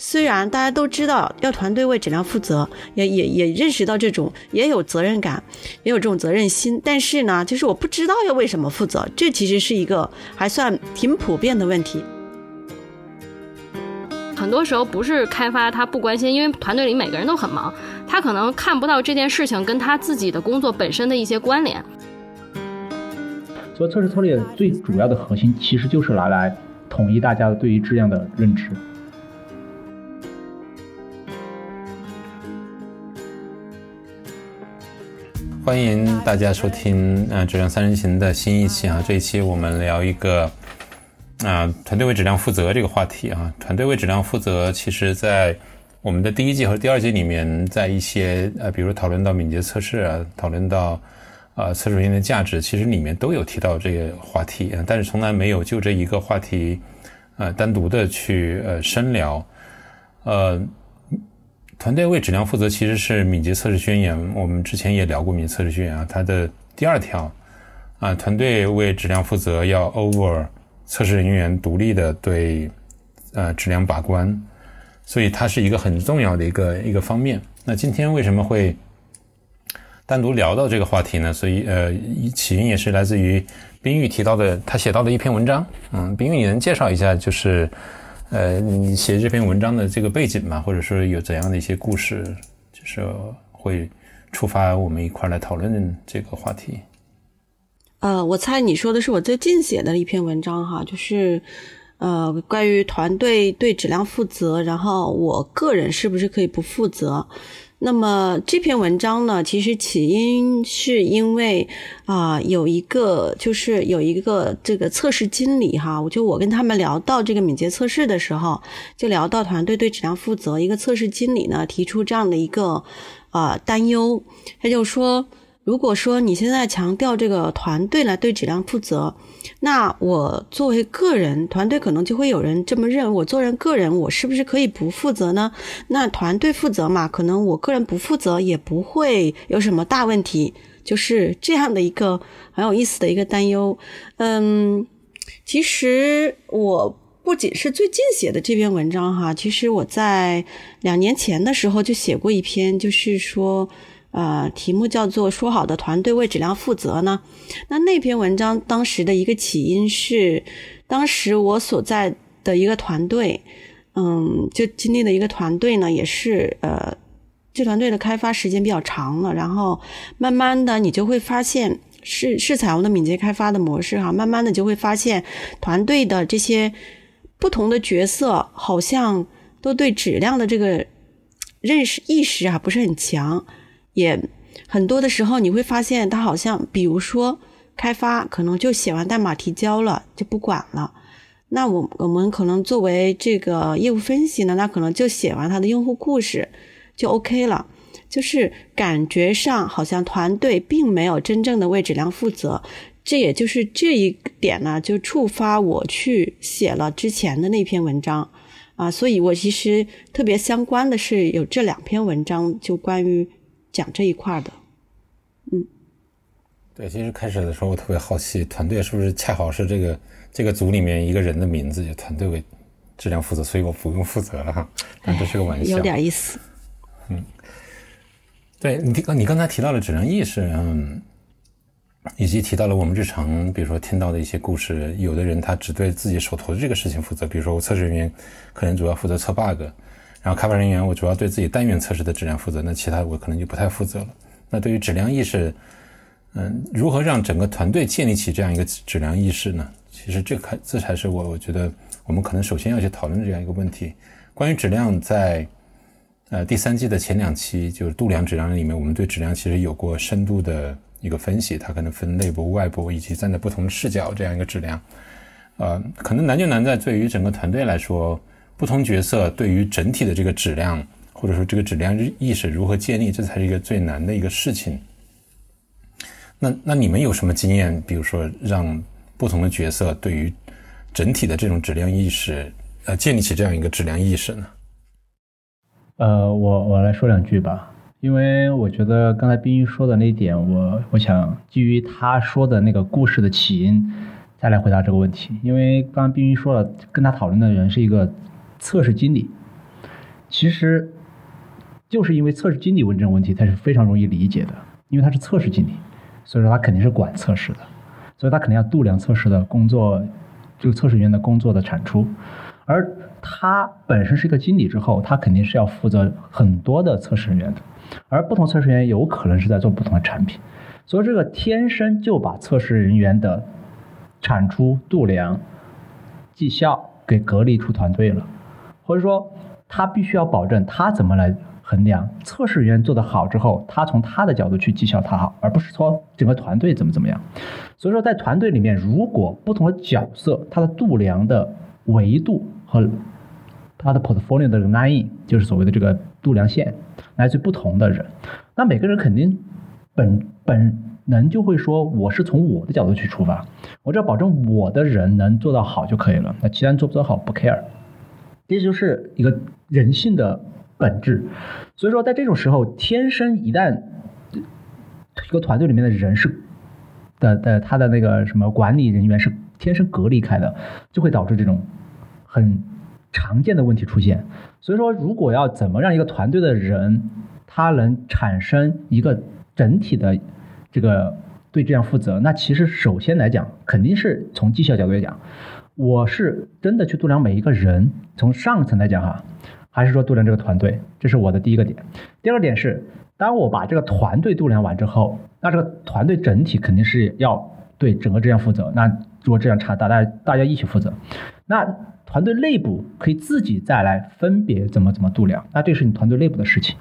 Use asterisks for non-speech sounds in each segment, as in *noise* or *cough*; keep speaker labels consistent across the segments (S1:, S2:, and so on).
S1: 虽然大家都知道要团队为质量负责，也也也认识到这种也有责任感，也有这种责任心，但是呢，就是我不知道要为什么负责，这其实是一个还算挺普遍的问题。
S2: 很多时候不是开发他不关心，因为团队里每个人都很忙，他可能看不到这件事情跟他自己的工作本身的一些关联。
S3: 所以测试策略最主要的核心其实就是拿来统一大家对于质量的认知。
S4: 欢迎大家收听啊质量三人行的新一期啊，这一期我们聊一个。啊，团队为质量负责这个话题啊，团队为质量负责，其实在我们的第一季和第二季里面，在一些呃，比如讨论到敏捷测试啊，讨论到啊测试软件的价值，其实里面都有提到这个话题啊，但是从来没有就这一个话题呃单独的去呃深聊。呃，团队为质量负责其实是敏捷测试宣言，我们之前也聊过敏捷测试宣言啊，它的第二条啊，团队为质量负责要 over。测试人员独立的对呃质量把关，所以它是一个很重要的一个一个方面。那今天为什么会单独聊到这个话题呢？所以呃起因也是来自于冰玉提到的，他写到的一篇文章。嗯，冰玉，你能介绍一下就是呃你写这篇文章的这个背景嘛？或者说有怎样的一些故事，就是会触发我们一块来讨论这个话题？
S1: 呃，我猜你说的是我最近写的一篇文章哈，就是呃关于团队对质量负责，然后我个人是不是可以不负责？那么这篇文章呢，其实起因是因为啊有一个就是有一个这个测试经理哈，我就我跟他们聊到这个敏捷测试的时候，就聊到团队对质量负责，一个测试经理呢提出这样的一个啊担忧，他就说。如果说你现在强调这个团队来对质量负责，那我作为个人，团队可能就会有人这么认为。我做人个人，我是不是可以不负责呢？那团队负责嘛，可能我个人不负责也不会有什么大问题。就是这样的一个很有意思的一个担忧。嗯，其实我不仅是最近写的这篇文章哈，其实我在两年前的时候就写过一篇，就是说。呃，题目叫做“说好的团队为质量负责”呢？那那篇文章当时的一个起因是，当时我所在的一个团队，嗯，就经历的一个团队呢，也是呃，这团队的开发时间比较长了，然后慢慢的你就会发现，是是采用的敏捷开发的模式哈，慢慢的就会发现团队的这些不同的角色好像都对质量的这个认识意识啊不是很强。也很多的时候，你会发现他好像，比如说开发，可能就写完代码提交了就不管了。那我我们可能作为这个业务分析呢，那可能就写完他的用户故事就 OK 了。就是感觉上好像团队并没有真正的为质量负责。这也就是这一点呢，就触发我去写了之前的那篇文章啊。所以我其实特别相关的是有这两篇文章，就关于。讲这一块的，嗯，
S4: 对，其实开始的时候我特别好奇，团队是不是恰好是这个这个组里面一个人的名字，就团队为质量负责，所以我不用负责了哈。但这是个玩笑，
S1: 有点意思。
S4: 嗯，对你刚你刚才提到了质量意识，嗯，以及提到了我们日常比如说听到的一些故事，有的人他只对自己手头的这个事情负责，比如说我测试人员可能主要负责测 bug。然后开发人员，我主要对自己单元测试的质量负责，那其他我可能就不太负责了。那对于质量意识，嗯，如何让整个团队建立起这样一个质量意识呢？其实这个这才是我我觉得我们可能首先要去讨论这样一个问题。关于质量，在呃第三季的前两期，就是度量质量里面，我们对质量其实有过深度的一个分析，它可能分内部、外部以及站在不同的视角这样一个质量。呃，可能难就难在对于整个团队来说。不同角色对于整体的这个质量，或者说这个质量意识如何建立，这才是一个最难的一个事情。那那你们有什么经验？比如说让不同的角色对于整体的这种质量意识，呃，建立起这样一个质量意识呢？
S3: 呃，我我来说两句吧，因为我觉得刚才冰玉说的那一点，我我想基于他说的那个故事的起因，再来回答这个问题。因为刚刚冰玉说了，跟他讨论的人是一个。测试经理，其实就是因为测试经理问这种问题，他是非常容易理解的，因为他是测试经理，所以说他肯定是管测试的，所以他肯定要度量测试的工作，这个测试员的工作的产出，而他本身是一个经理之后，他肯定是要负责很多的测试人员的，而不同测试员有可能是在做不同的产品，所以这个天生就把测试人员的产出、度量、绩效给隔离出团队了，或者说他必须要保证他怎么来衡量测试人员做得好之后，他从他的角度去绩效他好，而不是说整个团队怎么怎么样。所以说在团队里面，如果不同的角色他的度量的维度和他的 portfolio 的 line 就是所谓的这个度量线来自于不同的人，那每个人肯定本本能就会说，我是从我的角度去出发，我只要保证我的人能做到好就可以了，那其他人做不做好不 care，这就是一个人性的本质。所以说，在这种时候，天生一旦一个团队里面的人是的的他的那个什么管理人员是天生隔离开的，就会导致这种很常见的问题出现。所以说，如果要怎么让一个团队的人他能产生一个整体的这个对这样负责，那其实首先来讲，肯定是从绩效角度来讲，我是真的去度量每一个人，从上层来讲哈，还是说度量这个团队，这是我的第一个点。第二个点是，当我把这个团队度量完之后，那这个团队整体肯定是要对整个质量负责。那如果质量差，大家大家一起负责。那团队内部可以自己再来分别怎么怎么度量，那这是你团队内部的事情。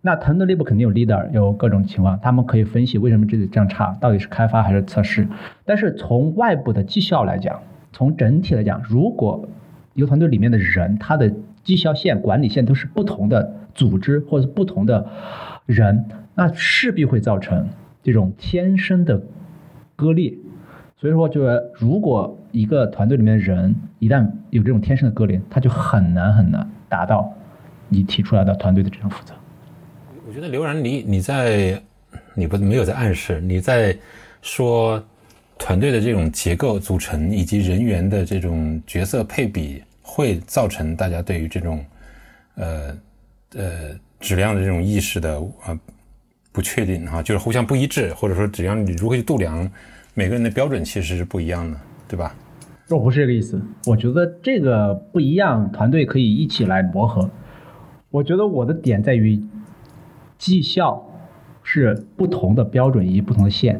S3: 那团队内部肯定有 leader，有各种情况，他们可以分析为什么这里这样差，到底是开发还是测试。但是从外部的绩效来讲，从整体来讲，如果一个团队里面的人，他的绩效线、管理线都是不同的组织或者是不同的人，那势必会造成这种天生的割裂。所以说，就是如果一个团队里面的人一旦有这种天生的割裂，他就很难很难达到你提出来的团队的这种负责。
S4: 我觉得刘然，你你在你不没有在暗示，你在说团队的这种结构组成以及人员的这种角色配比，会造成大家对于这种呃呃质量的这种意识的呃不确定哈，就是互相不一致，或者说质量你如何去度量，每个人的标准其实是不一样的，对吧？
S3: 我不是这个意思，我觉得这个不一样，团队可以一起来磨合。我觉得我的点在于。绩效是不同的标准以及不同的线，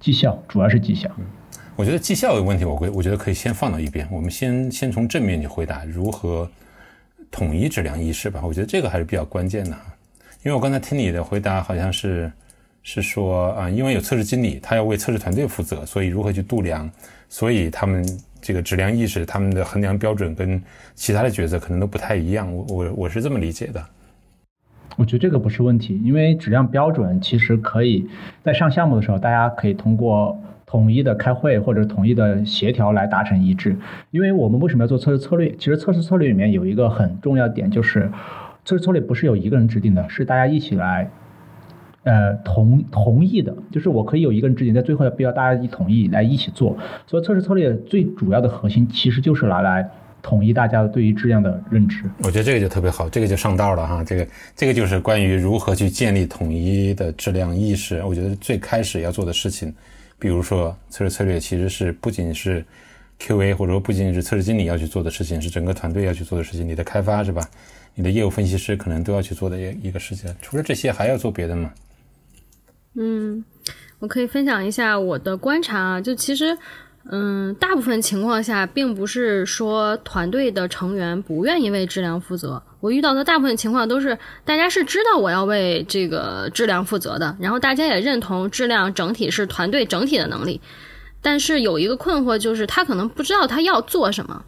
S3: 绩效主要是绩效。
S4: 我觉得绩效的问题，我会我觉得可以先放到一边，我们先先从正面去回答如何统一质量意识吧。我觉得这个还是比较关键的，因为我刚才听你的回答好像是是说啊，因为有测试经理，他要为测试团队负责，所以如何去度量，所以他们这个质量意识，他们的衡量标准跟其他的角色可能都不太一样。我我我是这么理解的。
S3: 我觉得这个不是问题，因为质量标准其实可以在上项目的时候，大家可以通过统一的开会或者统一的协调来达成一致。因为我们为什么要做测试策略？其实测试策略里面有一个很重要点，就是测试策略不是由一个人制定的，是大家一起来，呃，同同意的。就是我可以有一个人制定，在最后要必要大家一同意来一起做。所以测试策略最主要的核心其实就是拿来。统一大家对于质量的认知，
S4: 我觉得这个就特别好，这个就上道了哈。这个这个就是关于如何去建立统一的质量意识。我觉得最开始要做的事情，比如说测试策略，其实是不仅是 QA 或者说不仅仅是测试经理要去做的事情，是整个团队要去做的事情。你的开发是吧？你的业务分析师可能都要去做的一一个事情。除了这些，还要做别的吗？
S2: 嗯，我可以分享一下我的观察啊，就其实。嗯，大部分情况下，并不是说团队的成员不愿意为质量负责。我遇到的大部分情况都是，大家是知道我要为这个质量负责的，然后大家也认同质量整体是团队整体的能力。但是有一个困惑，就是他可能不知道他要做什么。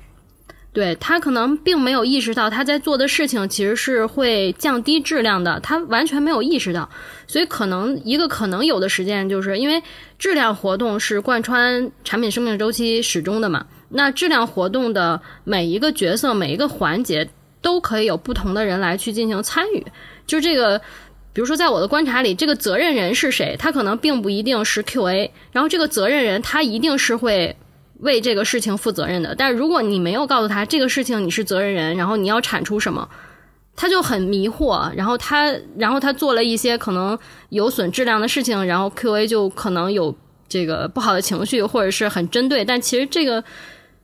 S2: 对他可能并没有意识到他在做的事情其实是会降低质量的，他完全没有意识到，所以可能一个可能有的实践就是因为质量活动是贯穿产品生命周期始终的嘛，那质量活动的每一个角色每一个环节都可以有不同的人来去进行参与，就这个，比如说在我的观察里，这个责任人是谁，他可能并不一定是 QA，然后这个责任人他一定是会。为这个事情负责任的。但如果你没有告诉他这个事情你是责任人，然后你要产出什么，他就很迷惑，然后他然后他做了一些可能有损质量的事情，然后 Q A 就可能有这个不好的情绪，或者是很针对。但其实这个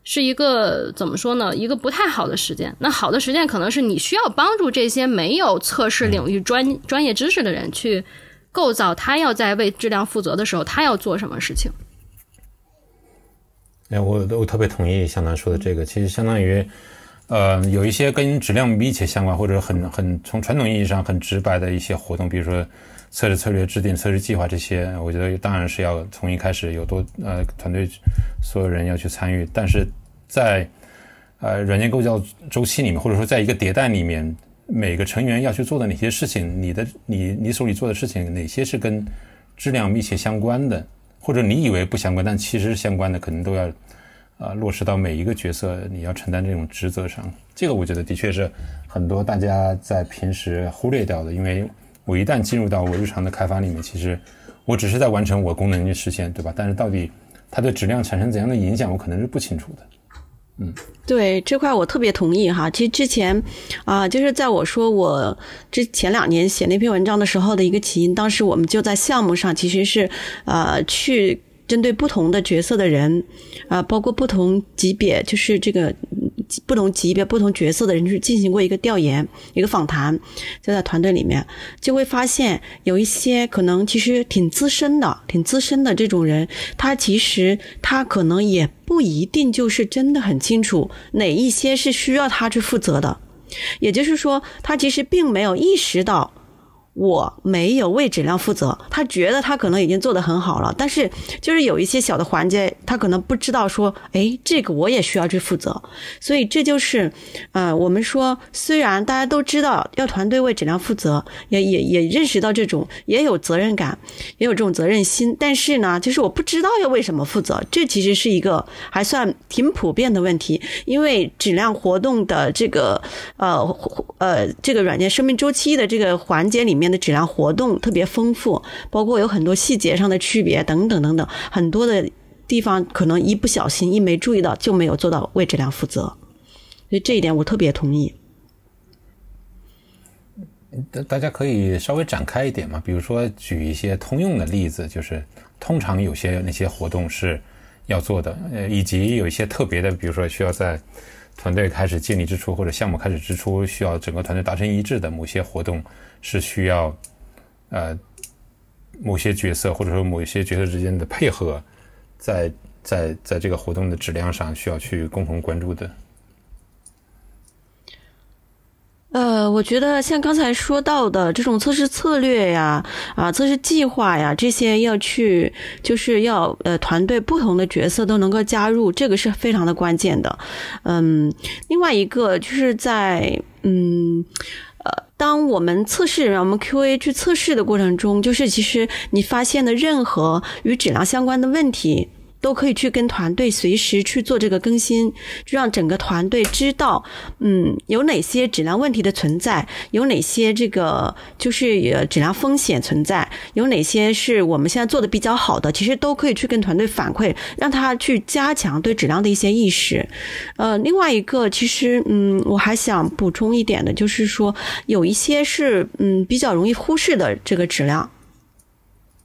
S2: 是一个怎么说呢？一个不太好的实践。那好的实践可能是你需要帮助这些没有测试领域专专业知识的人去构造他要在为质量负责的时候，他要做什么事情。
S4: 哎，我我特别同意向南说的这个，其实相当于，呃，有一些跟质量密切相关，或者很很从传统意义上很直白的一些活动，比如说测试策略制定、测试计划这些，我觉得当然是要从一开始有多呃团队所有人要去参与，但是在呃软件构造周期里面，或者说在一个迭代里面，每个成员要去做的哪些事情，你的你你手里做的事情哪些是跟质量密切相关的？或者你以为不相关，但其实相关的，可能都要啊落实到每一个角色你要承担这种职责上。这个我觉得的确是很多大家在平时忽略掉的，因为我一旦进入到我日常的开发里面，其实我只是在完成我功能去实现，对吧？但是到底它对质量产生怎样的影响，我可能是不清楚的。嗯，
S1: 对这块我特别同意哈。其实之前啊，就是在我说我之前两年写那篇文章的时候的一个起因，当时我们就在项目上其实是呃去针对不同的角色的人啊，包括不同级别，就是这个不同级别、不同角色的人去进行过一个调研、一个访谈，就在团队里面就会发现有一些可能其实挺资深的、挺资深的这种人，他其实他可能也。不一定就是真的很清楚哪一些是需要他去负责的，也就是说，他其实并没有意识到。我没有为质量负责，他觉得他可能已经做得很好了，但是就是有一些小的环节，他可能不知道说，哎，这个我也需要去负责，所以这就是，呃，我们说虽然大家都知道要团队为质量负责，也也也认识到这种也有责任感，也有这种责任心，但是呢，就是我不知道要为什么负责，这其实是一个还算挺普遍的问题，因为质量活动的这个呃呃这个软件生命周期的这个环节里面。的质量活动特别丰富，包括有很多细节上的区别等等等等，很多的地方可能一不小心一没注意到就没有做到为质量负责，所以这一点我特别同意。
S4: 大大家可以稍微展开一点嘛，比如说举一些通用的例子，就是通常有些那些活动是要做的，呃，以及有一些特别的，比如说需要在团队开始建立之初或者项目开始之初，需要整个团队达成一致的某些活动。是需要，呃，某些角色或者说某一些角色之间的配合，在在在这个活动的质量上需要去共同关注的。
S1: 呃，我觉得像刚才说到的这种测试策略呀，啊，测试计划呀，这些要去就是要呃团队不同的角色都能够加入，这个是非常的关键的。嗯，另外一个就是在嗯。呃，当我们测试，让我们 QA 去测试的过程中，就是其实你发现的任何与质量相关的问题。都可以去跟团队随时去做这个更新，就让整个团队知道，嗯，有哪些质量问题的存在，有哪些这个就是质量风险存在，有哪些是我们现在做的比较好的，其实都可以去跟团队反馈，让他去加强对质量的一些意识。呃，另外一个，其实嗯，我还想补充一点的，就是说有一些是嗯比较容易忽视的这个质量。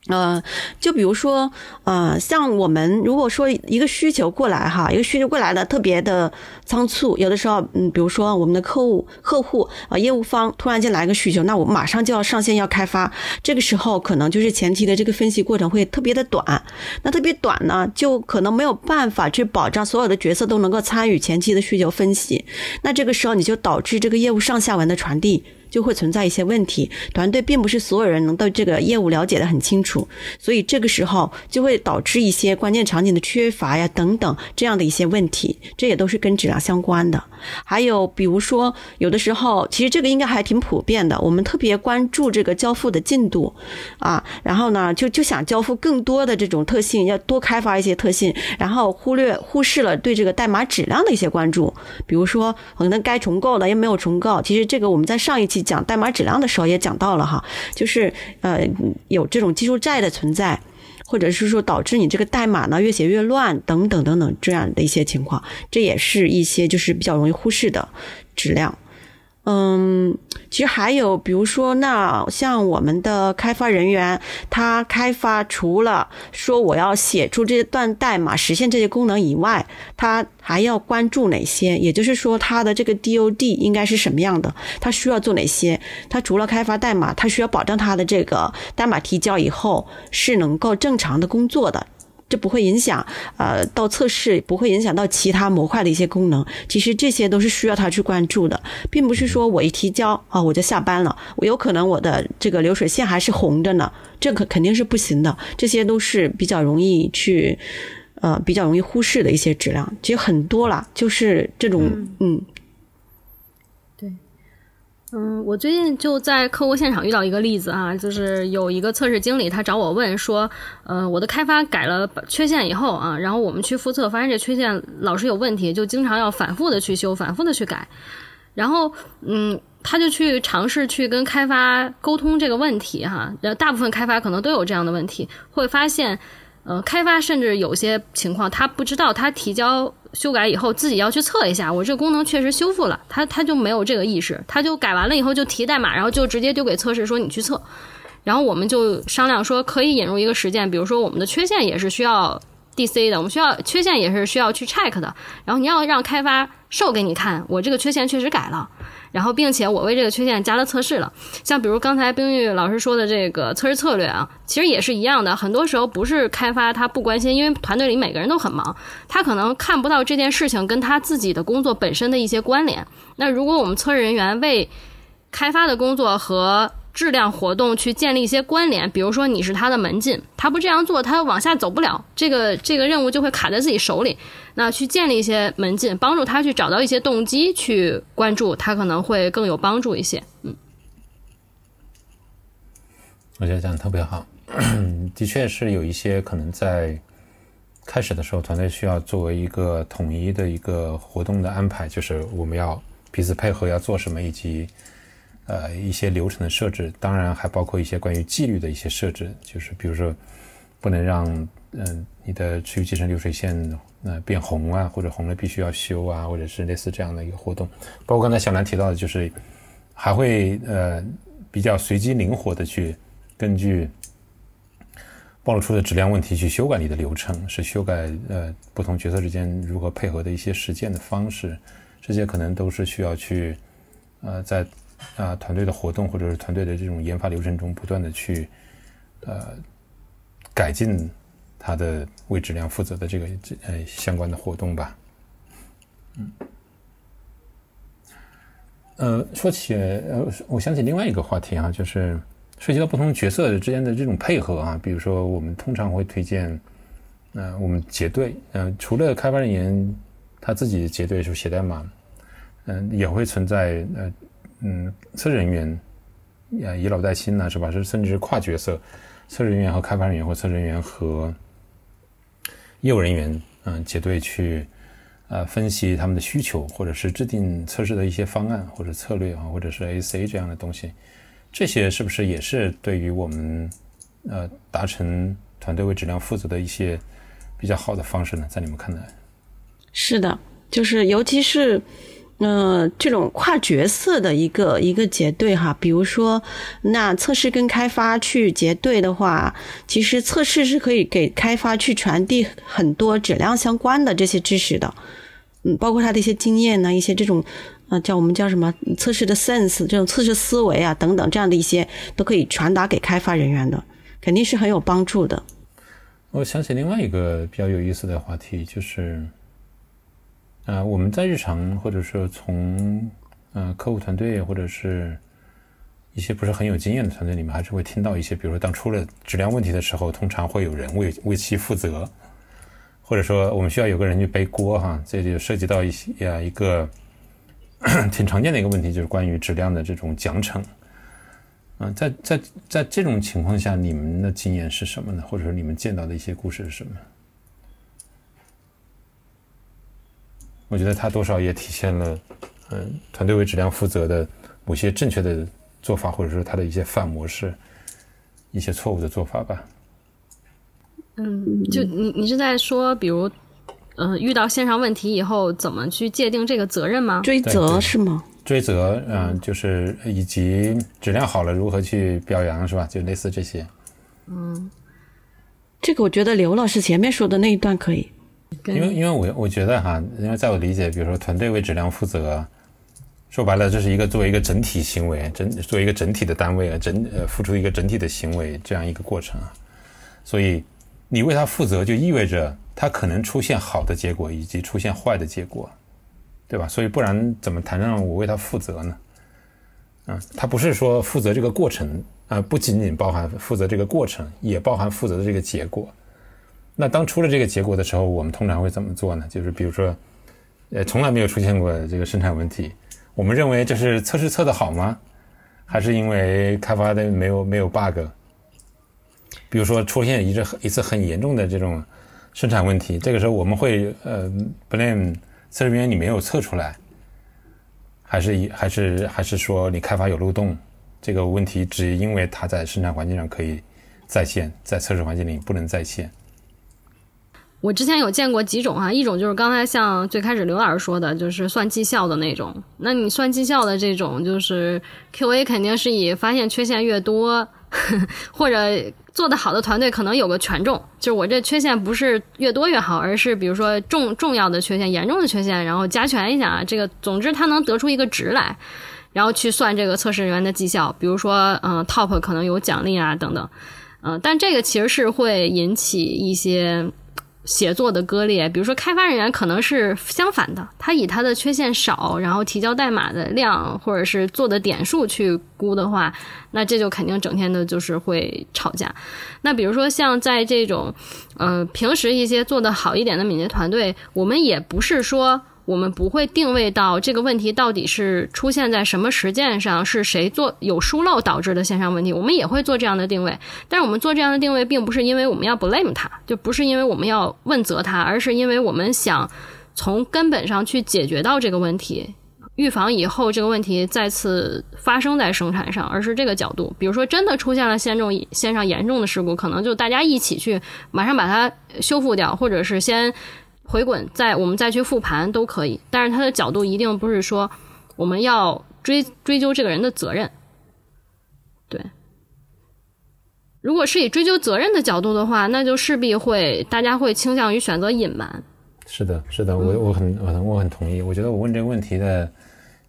S1: 呃，就比如说，呃，像我们如果说一个需求过来哈，一个需求过来的特别的仓促，有的时候，嗯，比如说我们的客户客户啊，业务方突然间来一个需求，那我马上就要上线要开发，这个时候可能就是前期的这个分析过程会特别的短，那特别短呢，就可能没有办法去保障所有的角色都能够参与前期的需求分析，那这个时候你就导致这个业务上下文的传递。就会存在一些问题，团队并不是所有人能对这个业务了解的很清楚，所以这个时候就会导致一些关键场景的缺乏呀等等这样的一些问题，这也都是跟质量相关的。还有比如说，有的时候其实这个应该还挺普遍的，我们特别关注这个交付的进度啊，然后呢就就想交付更多的这种特性，要多开发一些特性，然后忽略忽视了对这个代码质量的一些关注，比如说可能该重构的又没有重构，其实这个我们在上一期。讲代码质量的时候也讲到了哈，就是呃有这种技术债的存在，或者是说导致你这个代码呢越写越乱等等等等这样的一些情况，这也是一些就是比较容易忽视的质量。嗯，其实还有，比如说，那像我们的开发人员，他开发除了说我要写出这段代码实现这些功能以外，他还要关注哪些？也就是说，他的这个 DOD 应该是什么样的？他需要做哪些？他除了开发代码，他需要保证他的这个代码提交以后是能够正常的工作的。这不会影响，呃，到测试不会影响到其他模块的一些功能。其实这些都是需要他去关注的，并不是说我一提交啊我就下班了。我有可能我的这个流水线还是红着呢，这可肯定是不行的。这些都是比较容易去，呃，比较容易忽视的一些质量。其实很多了，就是这种，嗯。
S2: 嗯，嗯我最近就在客户现场遇到一个例子啊，就是有一个测试经理，他找我问说，呃，我的开发改了缺陷以后啊，然后我们去复测，发现这缺陷老是有问题，就经常要反复的去修，反复的去改，然后嗯，他就去尝试去跟开发沟通这个问题哈，大部分开发可能都有这样的问题，会发现。呃，开发甚至有些情况，他不知道他提交修改以后，自己要去测一下，我这个功能确实修复了，他他就没有这个意识，他就改完了以后就提代码，然后就直接丢给测试说你去测，然后我们就商量说可以引入一个实践，比如说我们的缺陷也是需要 DC 的，我们需要缺陷也是需要去 check 的，然后你要让开发 show 给你看，我这个缺陷确实改了。然后，并且我为这个缺陷加了测试了。像比如刚才冰玉老师说的这个测试策略啊，其实也是一样的。很多时候不是开发他不关心，因为团队里每个人都很忙，他可能看不到这件事情跟他自己的工作本身的一些关联。那如果我们测试人员为开发的工作和质量活动去建立一些关联，比如说你是他的门禁，他不这样做，他往下走不了，这个这个任务就会卡在自己手里。那去建立一些门禁，帮助他去找到一些动机去关注，他可能会更有帮助一些。嗯，
S4: 我觉得讲的特别好，的确是有一些可能在开始的时候，团队需要作为一个统一的一个活动的安排，就是我们要彼此配合要做什么，以及。呃，一些流程的设置，当然还包括一些关于纪律的一些设置，就是比如说，不能让嗯你的持续集成流水线呃变红啊，或者红了必须要修啊，或者是类似这样的一个活动。包括刚才小兰提到的，就是还会呃比较随机灵活的去根据暴露出的质量问题去修改你的流程，是修改呃不同角色之间如何配合的一些实践的方式，这些可能都是需要去呃在。啊，团队的活动或者是团队的这种研发流程中，不断的去呃改进它的为质量负责的这个呃相关的活动吧。嗯，呃，说起呃，我想起另外一个话题啊，就是涉及到不同角色之间的这种配合啊，比如说我们通常会推荐，呃，我们结对，嗯，除了开发人员他自己结对就写代码，嗯，也会存在呃。嗯，测试人员，呃，以老带新呢，是吧？是甚至是跨角色，测试人员和开发人员，或测试人员和业务人员，嗯，结对去，呃，分析他们的需求，或者是制定测试的一些方案或者策略啊，或者是 AC 这样的东西，这些是不是也是对于我们，呃，达成团队为质量负责的一些比较好的方式呢？在你们看来？
S1: 是的，就是尤其是。那，这种跨角色的一个一个结对哈，比如说，那测试跟开发去结对的话，其实测试是可以给开发去传递很多质量相关的这些知识的，嗯，包括他的一些经验呢，一些这种，呃，叫我们叫什么测试的 sense，这种测试思维啊等等，这样的一些都可以传达给开发人员的，肯定是很有帮助的。
S4: 我想起另外一个比较有意思的话题，就是。啊，我们在日常或者说从呃客户团队或者是一些不是很有经验的团队里面，还是会听到一些，比如说当出了质量问题的时候，通常会有人为为其负责，或者说我们需要有个人去背锅哈，这就涉及到一些呀一个 *coughs* 挺常见的一个问题，就是关于质量的这种奖惩。嗯，在在在这种情况下，你们的经验是什么呢？或者说你们见到的一些故事是什么？我觉得它多少也体现了，嗯，团队为质量负责的某些正确的做法，或者说它的一些反模式，一些错误的做法吧。
S2: 嗯，就你你是在说，比如，嗯、遇到线上问题以后，怎么去界定这个责任吗？
S1: 追责是吗？
S4: 追责，嗯、就是以及质量好了如何去表扬，是吧？就类似这些。
S1: 嗯这个我觉得刘老师前面说的那一段可以。
S4: 因为因为我我觉得哈，因为在我理解，比如说团队为质量负责，说白了，这是一个作为一个整体行为，整作为一个整体的单位啊，整呃付出一个整体的行为这样一个过程啊，所以你为它负责，就意味着它可能出现好的结果以及出现坏的结果，对吧？所以不然怎么谈上我为它负责呢？啊，它不是说负责这个过程啊、不仅仅包含负责这个过程，也包含负责的这个结果。那当出了这个结果的时候，我们通常会怎么做呢？就是比如说，呃，从来没有出现过这个生产问题，我们认为这是测试测得好吗？还是因为开发的没有没有 bug？比如说出现一次一次很严重的这种生产问题，这个时候我们会呃 blame 测试人员你没有测出来，还是以还是还是说你开发有漏洞？这个问题只因为它在生产环境上可以在线，在测试环境里不能在线。
S2: 我之前有见过几种啊，一种就是刚才像最开始刘老师说的，就是算绩效的那种。那你算绩效的这种，就是 QA 肯定是以发现缺陷越多，*laughs* 或者做得好的团队可能有个权重，就是我这缺陷不是越多越好，而是比如说重重要的缺陷、严重的缺陷，然后加权一下啊，这个总之它能得出一个值来，然后去算这个测试人员的绩效。比如说，嗯、t o p 可能有奖励啊等等，嗯、但这个其实是会引起一些。协作的割裂，比如说开发人员可能是相反的，他以他的缺陷少，然后提交代码的量或者是做的点数去估的话，那这就肯定整天的就是会吵架。那比如说像在这种呃平时一些做的好一点的敏捷团队，我们也不是说。我们不会定位到这个问题到底是出现在什么实践上，是谁做有疏漏导致的线上问题，我们也会做这样的定位。但是我们做这样的定位，并不是因为我们要 blame 他，就不是因为我们要问责他，而是因为我们想从根本上去解决到这个问题，预防以后这个问题再次发生在生产上，而是这个角度。比如说，真的出现了线重线上严重的事故，可能就大家一起去马上把它修复掉，或者是先回滚，再我们再去复盘都可以。但是它的角度一定不是说我们要追追究这个人的责任，对。如果是以追究责任的角度的话，那就势必会大家会倾向于选择隐瞒。
S4: 是的，是的，我我很我很我很同意。我觉得我问这个问题的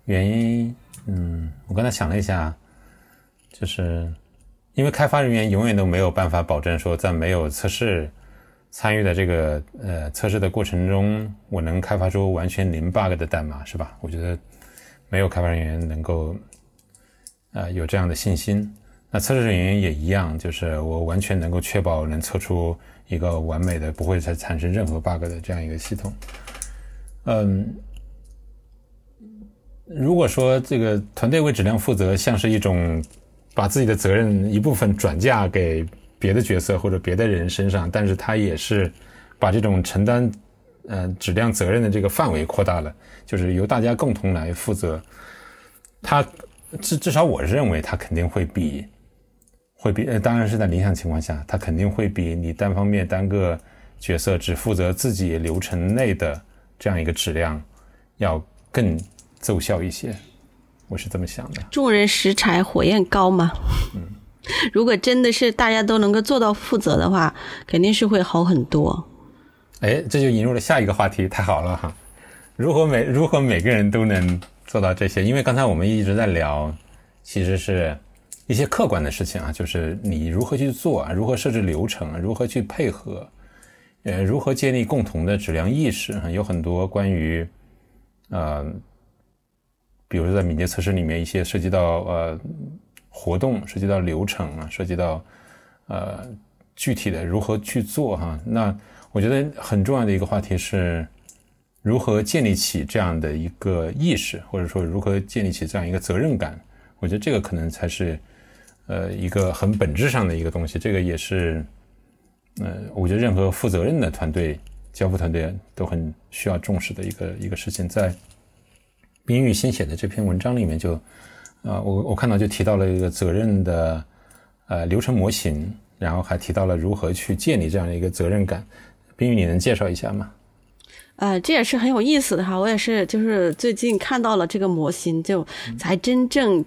S4: 原因，嗯，我刚才想了一下，就是因为开发人员永远都没有办法保证说，在没有测试参与的这个呃测试的过程中，我能开发出完全零 bug 的代码，是吧？我觉得没有开发人员能够呃有这样的信心。那测试人员也一样，就是我完全能够确保能测出一个完美的、不会再产生任何 bug 的这样一个系统。嗯，如果说这个团队为质量负责，像是一种把自己的责任一部分转嫁给别的角色或者别的人身上，但是他也是把这种承担呃质量责任的这个范围扩大了，就是由大家共同来负责。他至至少我认为他肯定会比会比呃，当然是在理想情况下，他肯定会比你单方面单个角色只负责自己流程内的这样一个质量要更奏效一些。我是这么想的。
S1: 众人拾柴火焰高嘛。*laughs* 如果真的是大家都能够做到负责的话，肯定是会好很多。
S4: 哎，这就引入了下一个话题，太好了哈！如何每如何每个人都能做到这些？因为刚才我们一直在聊，其实是一些客观的事情啊，就是你如何去做啊，如何设置流程，如何去配合，呃，如何建立共同的质量意识，有很多关于呃，比如说在敏捷测试里面一些涉及到呃活动、涉及到流程啊，涉及到呃具体的如何去做哈、那我觉得很重要的一个话题是如何建立起这样的一个意识，或者说如何建立起这样一个责任感。我觉得这个可能才是呃一个很本质上的一个东西。这个也是呃，我觉得任何负责任的团队、交付团队都很需要重视的一个一个事情。在冰玉新写的这篇文章里面就，啊，我我看到就提到了一个责任的呃流程模型，然后还提到了如何去建立这样的一个责任感。冰雨，你能介绍一下吗？
S1: 呃，这也是很有意思的哈，我也是就是最近看到了这个模型，就才真正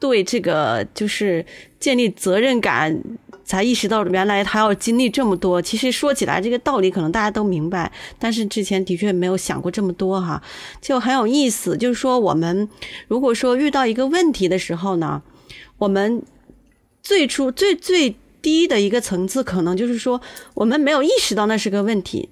S1: 对这个就是建立责任感，才意识到原来他要经历这么多。其实说起来这个道理可能大家都明白，但是之前的确没有想过这么多哈，就很有意思。就是说我们如果说遇到一个问题的时候呢，我们最初最最低的一个层次，可能就是说我们没有意识到那是个问题。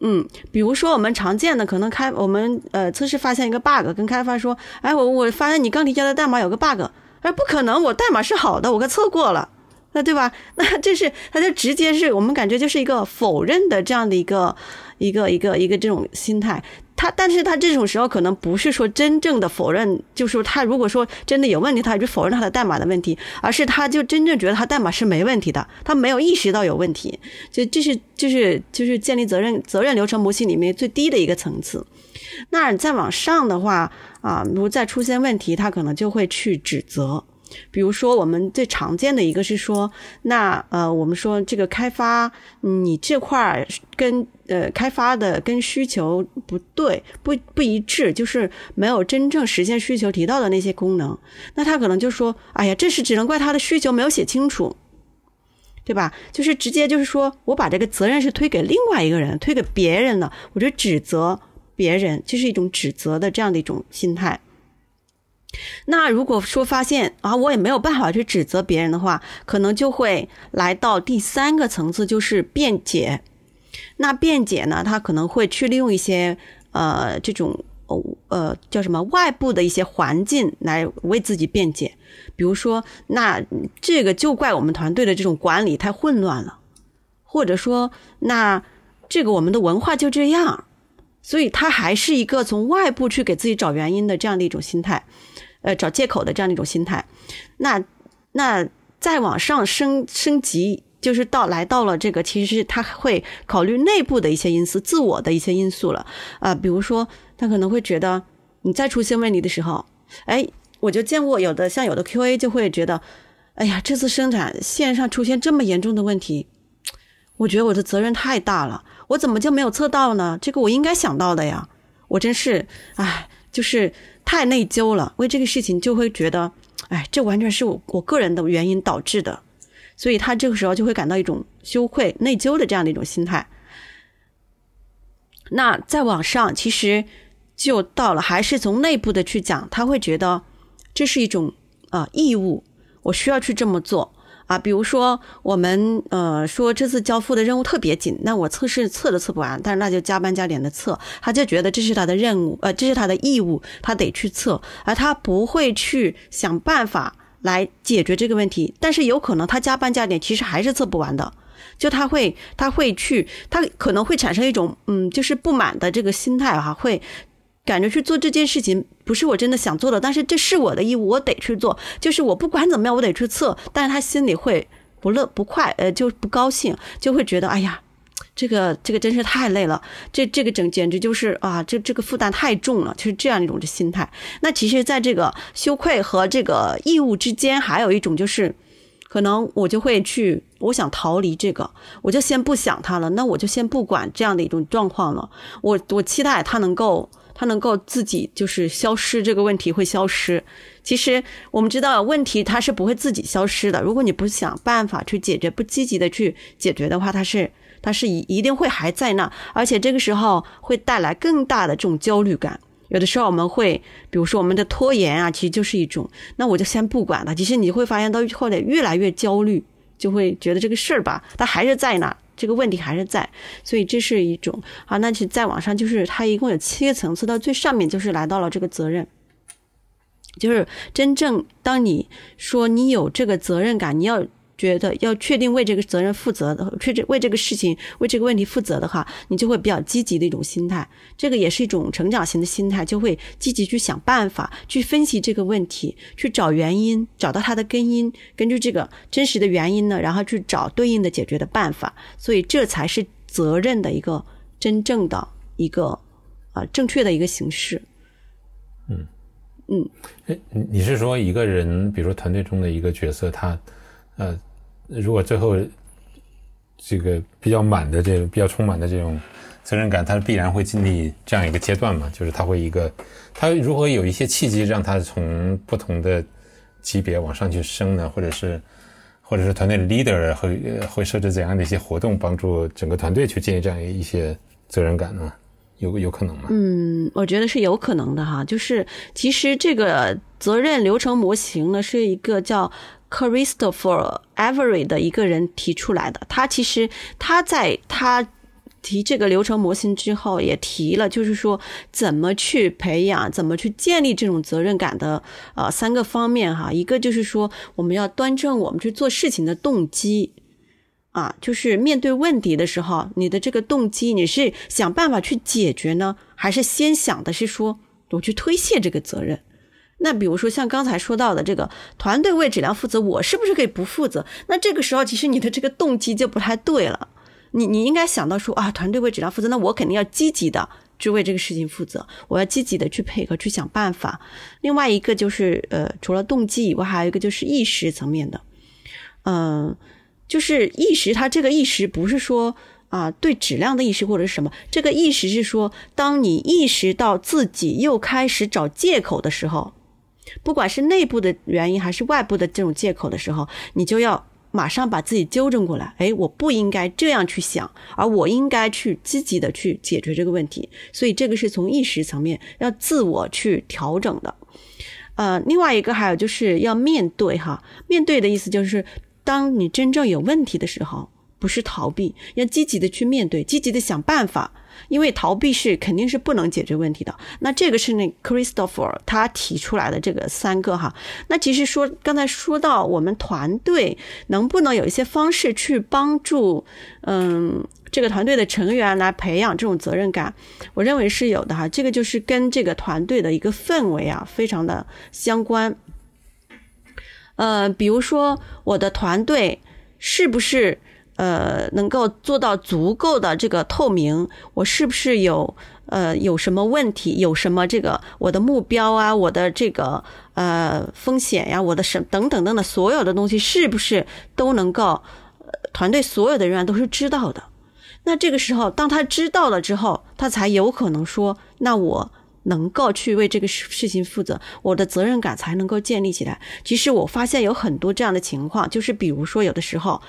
S1: 嗯，比如说我们常见的可能开我们呃测试发现一个 bug，跟开发说，哎，我我发现你刚提交的代码有个 bug，哎，不可能，我代码是好的，我给测过了，那对吧？*laughs* 那这是他就直接是我们感觉就是一个否认的这样的一个一个一个一个这种心态。他，但是他这种时候可能不是说真正的否认，就是他如果说真的有问题，他就否认他的代码的问题，而是他就真正觉得他代码是没问题的，他没有意识到有问题，就这是就是就是建立责任责任流程模型里面最低的一个层次。那再往上的话啊，如果再出现问题，他可能就会去指责。比如说，我们最常见的一个是说，那呃，我们说这个开发，你这块儿跟呃开发的跟需求不对，不不一致，就是没有真正实现需求提到的那些功能，那他可能就说，哎呀，这是只能怪他的需求没有写清楚，对吧？就是直接就是说我把这个责任是推给另外一个人，推给别人了，我就指责别人，就是一种指责的这样的一种心态。那如果说发现啊，我也没有办法去指责别人的话，可能就会来到第三个层次，就是辩解。那辩解呢，他可能会去利用一些呃这种呃叫什么外部的一些环境来为自己辩解。比如说，那这个就怪我们团队的这种管理太混乱了，或者说，那这个我们的文化就这样，所以他还是一个从外部去给自己找原因的这样的一种心态。呃，找借口的这样的一种心态，那那再往上升升级，就是到来到了这个，其实他会考虑内部的一些因素、自我的一些因素了啊。比如说，他可能会觉得你再出现问题的时候，哎，我就见过有的像有的 QA 就会觉得，哎呀，这次生产线上出现这么严重的问题，我觉得我的责任太大了，我怎么就没有测到呢？这个我应该想到的呀，我真是，哎，就是。太内疚了，为这个事情就会觉得，哎，这完全是我我个人的原因导致的，所以他这个时候就会感到一种羞愧、内疚的这样的一种心态。那再往上，其实就到了，还是从内部的去讲，他会觉得这是一种啊义务，我需要去这么做。啊，比如说我们呃说这次交付的任务特别紧，那我测试测都测不完，但是那就加班加点的测，他就觉得这是他的任务，呃，这是他的义务，他得去测，而他不会去想办法来解决这个问题。但是有可能他加班加点，其实还是测不完的，就他会他会去，他可能会产生一种嗯，就是不满的这个心态哈，会。感觉去做这件事情不是我真的想做的，但是这是我的义务，我得去做。就是我不管怎么样，我得去测。但是他心里会不乐不快，呃，就不高兴，就会觉得哎呀，这个这个真是太累了，这这个整简直就是啊，这这个负担太重了，就是这样一种的心态。那其实，在这个羞愧和这个义务之间，还有一种就是，可能我就会去，我想逃离这个，我就先不想他了，那我就先不管这样的一种状况了。我我期待他能够。他能够自己就是消失，这个问题会消失。其实我们知道，问题它是不会自己消失的。如果你不想办法去解决，不积极的去解决的话，它是它是一一定会还在那，而且这个时候会带来更大的这种焦虑感。有的时候我们会，比如说我们的拖延啊，其实就是一种。那我就先不管了。其实你会发现到后来越来越焦虑，就会觉得这个事儿吧，它还是在那。这个问题还是在，所以这是一种好。那其实再往上，就是它一共有七个层次，到最上面就是来到了这个责任，就是真正当你说你有这个责任感，你要。觉得要确定为这个责任负责的，确为这个事情为这个问题负责的话，你就会比较积极的一种心态。这个也是一种成长型的心态，就会积极去想办法，去分析这个问题，去找原因，找到它的根因，根据这个真实的原因呢，然后去找对应的解决的办法。所以这才是责任的一个真正的一个啊正确的一个形式。
S4: 嗯
S1: 嗯，
S4: 哎，你是说一个人，比如说团队中的一个角色，他呃。如果最后这个比较满的这种比较充满的这种责任感，他必然会经历这样一个阶段嘛，就是他会一个他如何有一些契机让他从不同的级别往上去升呢？或者是或者是团队 leader 会会设置怎样的一些活动，帮助整个团队去建立这样一些责任感呢？有有可能吗？
S1: 嗯，我觉得是有可能的哈。就是其实这个责任流程模型呢，是一个叫 Christopher Avery 的一个人提出来的。他其实他在他提这个流程模型之后，也提了，就是说怎么去培养、怎么去建立这种责任感的呃三个方面哈。一个就是说，我们要端正我们去做事情的动机。啊，就是面对问题的时候，你的这个动机，你是想办法去解决呢，还是先想的是说我去推卸这个责任？那比如说像刚才说到的这个团队为质量负责，我是不是可以不负责？那这个时候其实你的这个动机就不太对了。你你应该想到说啊，团队为质量负责，那我肯定要积极的去为这个事情负责，我要积极的去配合去想办法。另外一个就是呃，除了动机以外，还有一个就是意识层面的，嗯。就是意识，它这个意识不是说啊对质量的意识或者是什么，这个意识是说，当你意识到自己又开始找借口的时候，不管是内部的原因还是外部的这种借口的时候，你就要马上把自己纠正过来。哎，我不应该这样去想，而我应该去积极的去解决这个问题。所以这个是从意识层面要自我去调整的。呃，另外一个还有就是要面对哈，面对的意思就是。当你真正有问题的时候，不是逃避，要积极的去面对，积极的想办法。因为逃避是肯定是不能解决问题的。那这个是那 Christopher 他提出来的这个三个哈。那其实说刚才说到我们团队能不能有一些方式去帮助嗯这个团队的成员来培养这种责任感，我认为是有的哈。这个就是跟这个团队的一个氛围啊非常的相关。呃，比如说我的团队是不是呃能够做到足够的这个透明？我是不是有呃有什么问题？有什么这个我的目标啊，我的这个呃风险呀，我的什等等等等所有的东西，是不是都能够呃团队所有的人员都是知道的？那这个时候，当他知道了之后，他才有可能说，那我。能够去为这个事事情负责，我的责任感才能够建立起来。其实我发现有很多这样的情况，就是比如说有的时候，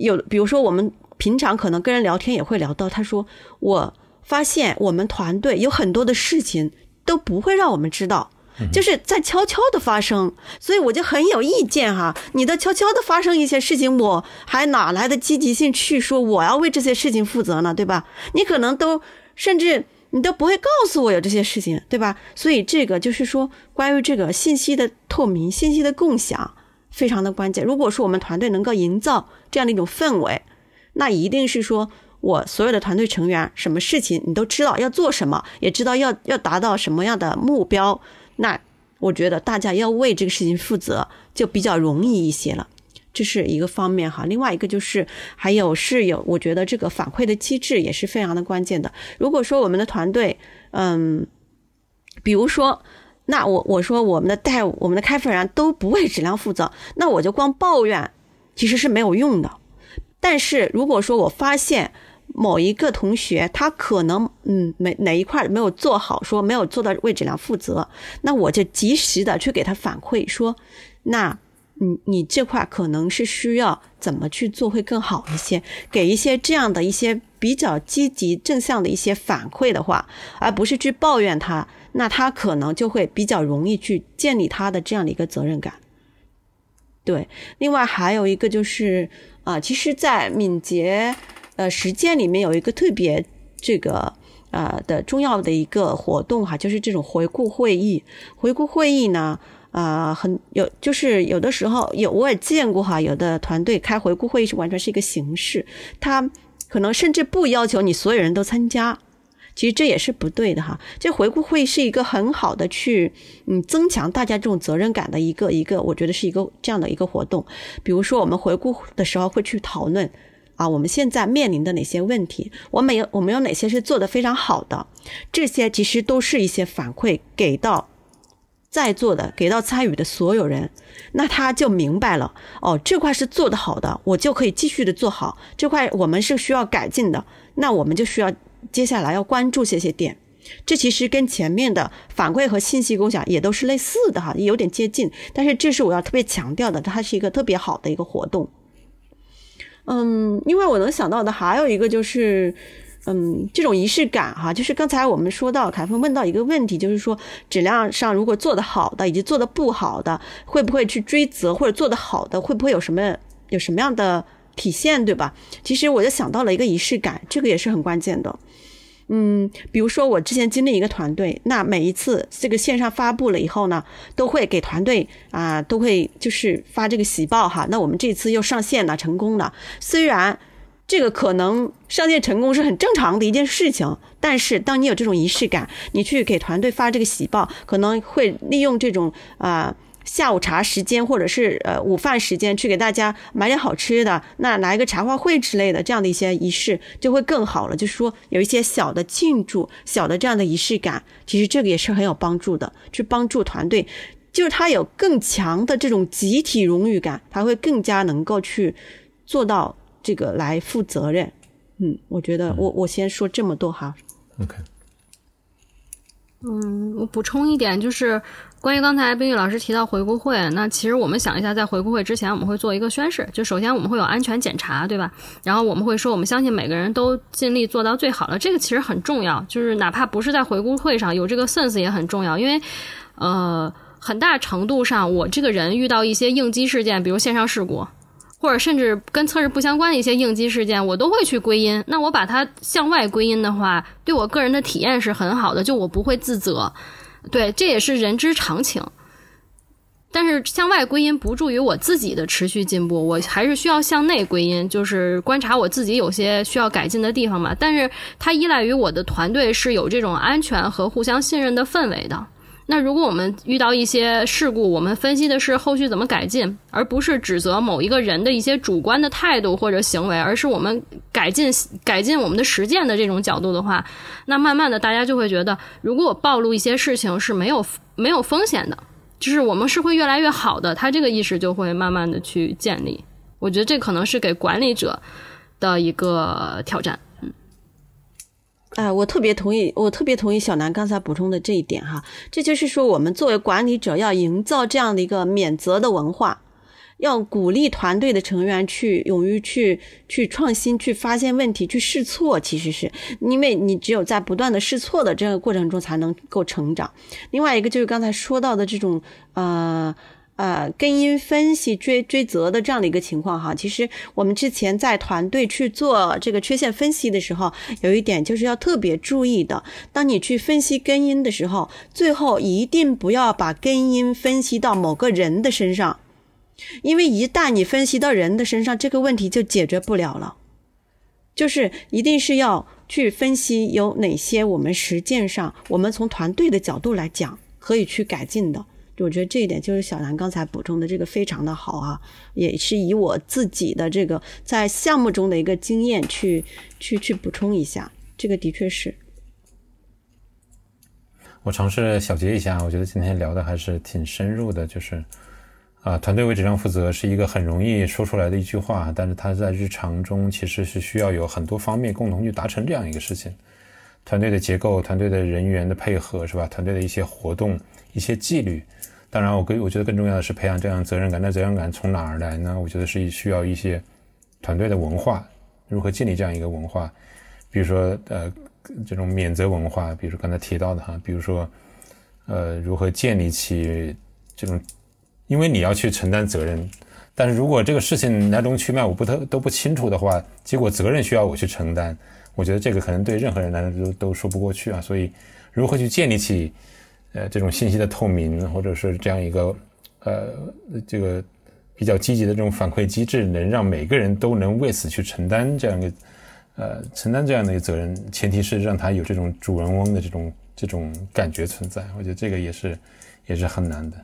S1: 有比如说我们平常可能跟人聊天也会聊到，他说我发现我们团队有很多的事情都不会让我们知道，就是在悄悄的发生，所以我就很有意见哈。你的悄悄的发生一些事情，我还哪来的积极性去说我要为这些事情负责呢？对吧？你可能都甚至。你都不会告诉我有这些事情，对吧？所以这个就是说，关于这个信息的透明、信息的共享，非常的关键。如果说我们团队能够营造这样的一种氛围，那一定是说我所有的团队成员，什么事情你都知道要做什么，也知道要要达到什么样的目标，那我觉得大家要为这个事情负责，就比较容易一些了。这是一个方面哈，另外一个就是还有是有，我觉得这个反馈的机制也是非常的关键的。如果说我们的团队，嗯，比如说，那我我说我们的代我们的开发人员都不为质量负责，那我就光抱怨其实是没有用的。但是如果说我发现某一个同学他可能嗯没哪一块没有做好，说没有做到为质量负责，那我就及时的去给他反馈说，那。你你这块可能是需要怎么去做会更好一些，给一些这样的一些比较积极正向的一些反馈的话，而不是去抱怨他，那他可能就会比较容易去建立他的这样的一个责任感。对，另外还有一个就是啊，其实，在敏捷呃实践里面有一个特别这个呃的重要的一个活动哈，就是这种回顾会议。回顾会议呢。啊，很有，就是有的时候有我也见过哈，有的团队开回顾会议是完全是一个形式，他可能甚至不要求你所有人都参加，其实这也是不对的哈。这回顾会是一个很好的去嗯增强大家这种责任感的一个一个，我觉得是一个这样的一个活动。比如说我们回顾的时候会去讨论啊，我们现在面临的哪些问题，我们有我们有哪些是做的非常好的，这些其实都是一些反馈给到。在座的给到参与的所有人，那他就明白了哦，这块是做得好的，我就可以继续的做好这块，我们是需要改进的，那我们就需要接下来要关注这些点。这其实跟前面的反馈和信息共享也都是类似的哈，也有点接近，但是这是我要特别强调的，它是一个特别好的一个活动。嗯，另外我能想到的还有一个就是。嗯，这种仪式感哈，就是刚才我们说到，凯峰问到一个问题，就是说质量上如果做的好的以及做的不好的，会不会去追责，或者做的好的会不会有什么有什么样的体现，对吧？其实我就想到了一个仪式感，这个也是很关键的。嗯，比如说我之前经历一个团队，那每一次这个线上发布了以后呢，都会给团队啊都会就是发这个喜报哈。那我们这次又上线了，成功了，虽然。这个可能上线成功是很正常的一件事情，但是当你有这种仪式感，你去给团队发这个喜报，可能会利用这种啊下午茶时间或者是呃午饭时间去给大家买点好吃的，那来一个茶话会之类的这样的一些仪式就会更好了。就是说有一些小的庆祝、小的这样的仪式感，其实这个也是很有帮助的，去帮助团队，就是他有更强的这种集体荣誉感，他会更加能够去做到。这个来负责任，嗯，我觉得我我先说这么多哈。
S4: OK。
S2: 嗯，我补充一点，就是关于刚才冰玉老师提到回顾会，那其实我们想一下，在回顾会之前，我们会做一个宣誓，就首先我们会有安全检查，对吧？然后我们会说，我们相信每个人都尽力做到最好了，这个其实很重要，就是哪怕不是在回顾会上有这个 sense 也很重要，因为呃，很大程度上我这个人遇到一些应激事件，比如线上事故。或者甚至跟测试不相关的一些应激事件，我都会去归因。那我把它向外归因的话，对我个人的体验是很好的，就我不会自责。对，这也是人之常情。但是向外归因不助于我自己的持续进步，我还是需要向内归因，就是观察我自己有些需要改进的地方嘛。但是它依赖于我的团队是有这种安全和互相信任的氛围的。那如果我们遇到一些事故，我们分析的是后续怎么改进，而不是指责某一个人的一些主观的态度或者行为，而是我们改进改进我们的实践的这种角度的话，那慢慢的大家就会觉得，如果我暴露一些事情是没有没有风险的，就是我们是会越来越好的，他这个意识就会慢慢的去建立。我觉得这可能是给管理者的一个挑战。
S1: 哎，我特别同意，我特别同意小南刚才补充的这一点哈，这就是说，我们作为管理者要营造这样的一个免责的文化，要鼓励团队的成员去勇于去去创新、去发现问题、去试错。其实是因为你只有在不断的试错的这个过程中才能够成长。另外一个就是刚才说到的这种呃。呃，根因分析追追责的这样的一个情况哈，其实我们之前在团队去做这个缺陷分析的时候，有一点就是要特别注意的。当你去分析根因的时候，最后一定不要把根因分析到某个人的身上，因为一旦你分析到人的身上，这个问题就解决不了了。就是一定是要去分析有哪些我们实践上，我们从团队的角度来讲可以去改进的。我觉得这一点就是小南刚才补充的这个非常的好啊，也是以我自己的这个在项目中的一个经验去去去补充一下，这个的确是。
S4: 我尝试小结一下，我觉得今天聊的还是挺深入的，就是啊，团队为质量负责是一个很容易说出来的一句话，但是它在日常中其实是需要有很多方面共同去达成这样一个事情。团队的结构、团队的人员的配合，是吧？团队的一些活动、一些纪律。当然，我更我觉得更重要的是培养这样责任感。那责任感从哪儿来呢？我觉得是需要一些团队的文化，如何建立这样一个文化？比如说，呃，这种免责文化，比如说刚才提到的哈，比如说，呃，如何建立起这种，因为你要去承担责任，但是如果这个事情来龙去脉我不特都不清楚的话，结果责任需要我去承担，我觉得这个可能对任何人来说都都说不过去啊。所以，如何去建立起？呃，这种信息的透明，或者是这样一个，呃，这个比较积极的这种反馈机制，能让每个人都能为此去承担这样一个，呃，承担这样的一个责任。前提是让他有这种主人翁的这种这种感觉存在。我觉得这个也是也是很难的。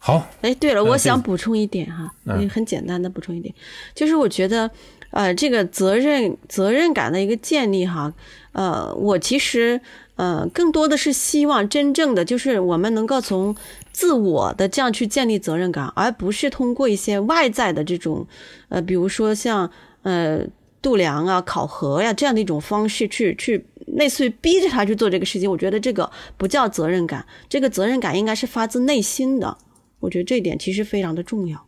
S4: 好，
S1: 哎，对了，我想补充一点哈，很简单的补充一点，就是我觉得，呃，这个责任责任感的一个建立哈，呃，我其实呃更多的是希望真正的就是我们能够从自我的这样去建立责任感，而不是通过一些外在的这种呃，比如说像呃度量啊、考核呀这样的一种方式去去类似于逼着他去做这个事情。我觉得这个不叫责任感，这个责任感应该是发自内心的。我觉得这一点其实非常的重要。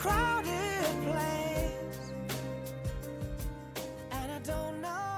S5: crowded place, and I don't know.